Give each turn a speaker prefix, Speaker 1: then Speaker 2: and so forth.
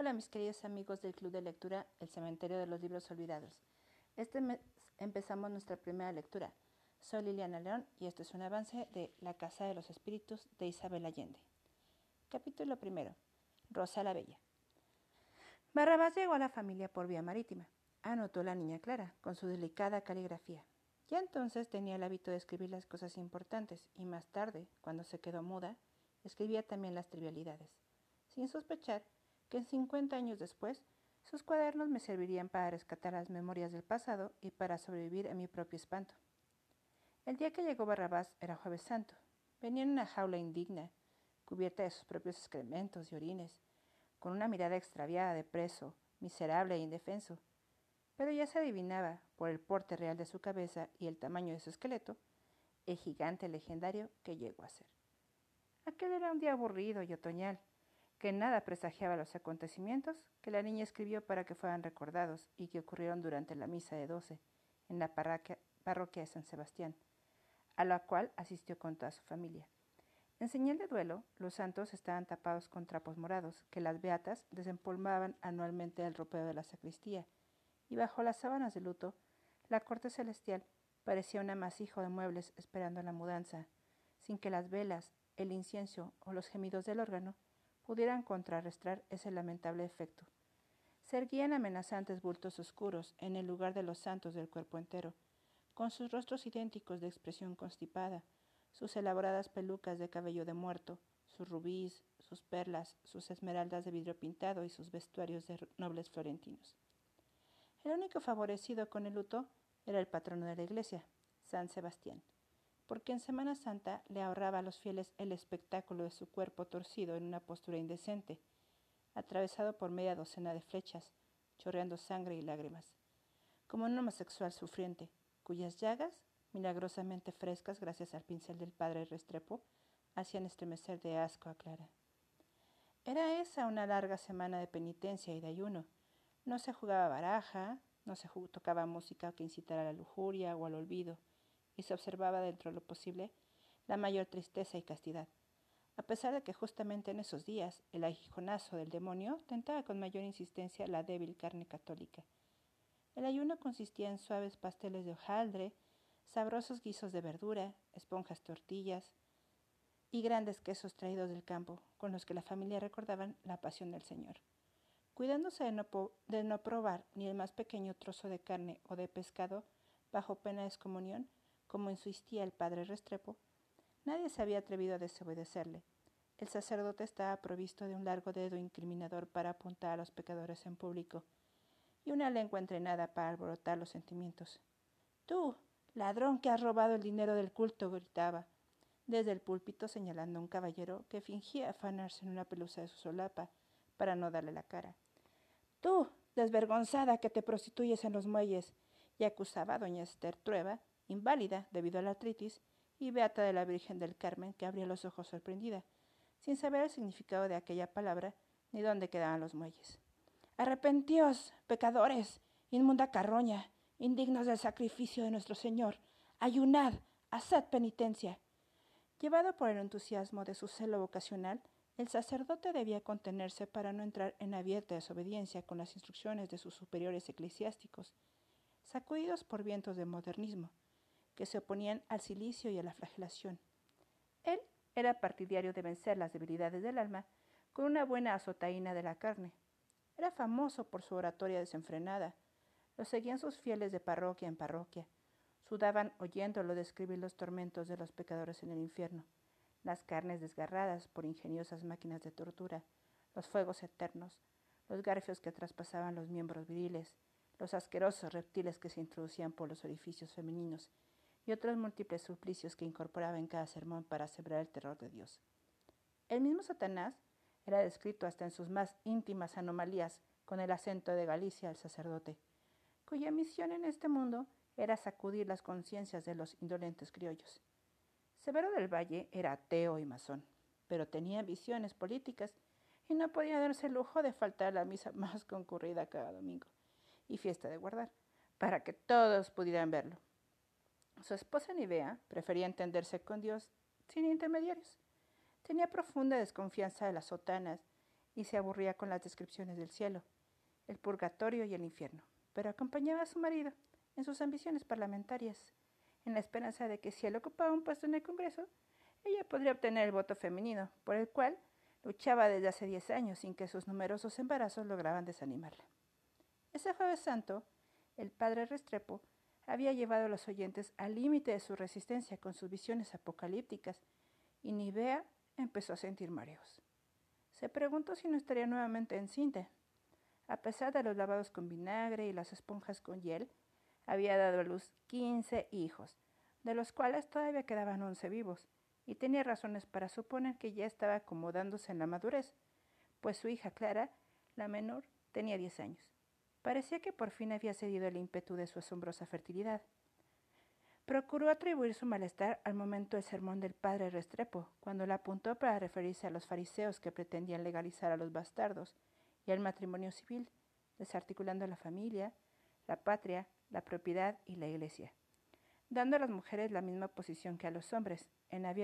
Speaker 1: Hola mis queridos amigos del Club de Lectura El Cementerio de los Libros Olvidados. Este mes empezamos nuestra primera lectura. Soy Liliana León y este es un avance de La Casa de los Espíritus de Isabel Allende. Capítulo primero. Rosa la Bella. Barrabás llegó a la familia por vía marítima. Anotó la niña Clara, con su delicada caligrafía. Ya entonces tenía el hábito de escribir las cosas importantes y más tarde, cuando se quedó muda, escribía también las trivialidades, sin sospechar que cincuenta años después sus cuadernos me servirían para rescatar las memorias del pasado y para sobrevivir a mi propio espanto. El día que llegó Barrabás era jueves santo. Venía en una jaula indigna, cubierta de sus propios excrementos y orines, con una mirada extraviada de preso, miserable e indefenso. Pero ya se adivinaba, por el porte real de su cabeza y el tamaño de su esqueleto, el gigante legendario que llegó a ser. Aquel era un día aburrido y otoñal, que nada presagiaba los acontecimientos que la niña escribió para que fueran recordados y que ocurrieron durante la misa de doce en la parroquia, de San Sebastián, a la cual asistió con toda su familia. En señal de duelo, los santos estaban tapados con trapos morados que las beatas desempolvaban anualmente del ropeo de la sacristía, y bajo las sábanas de luto, la corte celestial parecía un amasijo de muebles esperando la mudanza, sin que las velas, el incienso o los gemidos del órgano pudieran contrarrestar ese lamentable efecto. Se erguían amenazantes bultos oscuros en el lugar de los santos del cuerpo entero, con sus rostros idénticos de expresión constipada, sus elaboradas pelucas de cabello de muerto, sus rubíes, sus perlas, sus esmeraldas de vidrio pintado y sus vestuarios de nobles florentinos. El único favorecido con el luto era el patrono de la iglesia, San Sebastián porque en Semana Santa le ahorraba a los fieles el espectáculo de su cuerpo torcido en una postura indecente, atravesado por media docena de flechas, chorreando sangre y lágrimas, como un homosexual sufriente, cuyas llagas, milagrosamente frescas gracias al pincel del padre Restrepo, hacían estremecer de asco a Clara. Era esa una larga semana de penitencia y de ayuno. No se jugaba baraja, no se tocaba música que incitara a la lujuria o al olvido y se observaba dentro de lo posible la mayor tristeza y castidad, a pesar de que justamente en esos días el aguijonazo del demonio tentaba con mayor insistencia la débil carne católica. El ayuno consistía en suaves pasteles de hojaldre, sabrosos guisos de verdura, esponjas tortillas y grandes quesos traídos del campo, con los que la familia recordaban la pasión del Señor. Cuidándose de no, de no probar ni el más pequeño trozo de carne o de pescado, bajo pena de excomunión, como insistía el padre Restrepo, nadie se había atrevido a desobedecerle. El sacerdote estaba provisto de un largo dedo incriminador para apuntar a los pecadores en público y una lengua entrenada para alborotar los sentimientos. Tú, ladrón que has robado el dinero del culto, gritaba, desde el púlpito señalando a un caballero que fingía afanarse en una pelusa de su solapa para no darle la cara. Tú, desvergonzada que te prostituyes en los muelles, y acusaba a doña Esther Trueba inválida debido a la artritis, y Beata de la Virgen del Carmen, que abría los ojos sorprendida, sin saber el significado de aquella palabra ni dónde quedaban los muelles. Arrepentíos, pecadores, inmunda carroña, indignos del sacrificio de nuestro Señor, ayunad, haced penitencia. Llevado por el entusiasmo de su celo vocacional, el sacerdote debía contenerse para no entrar en abierta desobediencia con las instrucciones de sus superiores eclesiásticos, sacudidos por vientos de modernismo, que se oponían al silicio y a la flagelación. Él era partidario de vencer las debilidades del alma con una buena azotaína de la carne. Era famoso por su oratoria desenfrenada. Lo seguían sus fieles de parroquia en parroquia. Sudaban oyéndolo describir los tormentos de los pecadores en el infierno, las carnes desgarradas por ingeniosas máquinas de tortura, los fuegos eternos, los garfios que traspasaban los miembros viriles, los asquerosos reptiles que se introducían por los orificios femeninos y otros múltiples suplicios que incorporaba en cada sermón para sembrar el terror de Dios. El mismo Satanás era descrito hasta en sus más íntimas anomalías con el acento de Galicia al sacerdote, cuya misión en este mundo era sacudir las conciencias de los indolentes criollos. Severo del Valle era ateo y masón, pero tenía ambiciones políticas y no podía darse el lujo de faltar a la misa más concurrida cada domingo y fiesta de guardar, para que todos pudieran verlo. Su esposa Nivea prefería entenderse con Dios sin intermediarios. Tenía profunda desconfianza de las sotanas y se aburría con las descripciones del cielo, el purgatorio y el infierno, pero acompañaba a su marido en sus ambiciones parlamentarias, en la esperanza de que si él ocupaba un puesto en el Congreso, ella podría obtener el voto femenino, por el cual luchaba desde hace diez años sin que sus numerosos embarazos lograban desanimarla. Ese jueves santo, el padre Restrepo había llevado a los oyentes al límite de su resistencia con sus visiones apocalípticas, y Nivea empezó a sentir mareos. Se preguntó si no estaría nuevamente encinta. A pesar de los lavados con vinagre y las esponjas con hiel, había dado a luz quince hijos, de los cuales todavía quedaban once vivos, y tenía razones para suponer que ya estaba acomodándose en la madurez, pues su hija Clara, la menor, tenía diez años. Parecía que por fin había cedido el ímpetu de su asombrosa fertilidad. Procuró atribuir su malestar al momento del sermón del padre Restrepo, cuando la apuntó para referirse a los fariseos que pretendían legalizar a los bastardos y al matrimonio civil, desarticulando la familia, la patria, la propiedad y la iglesia, dando a las mujeres la misma posición que a los hombres, en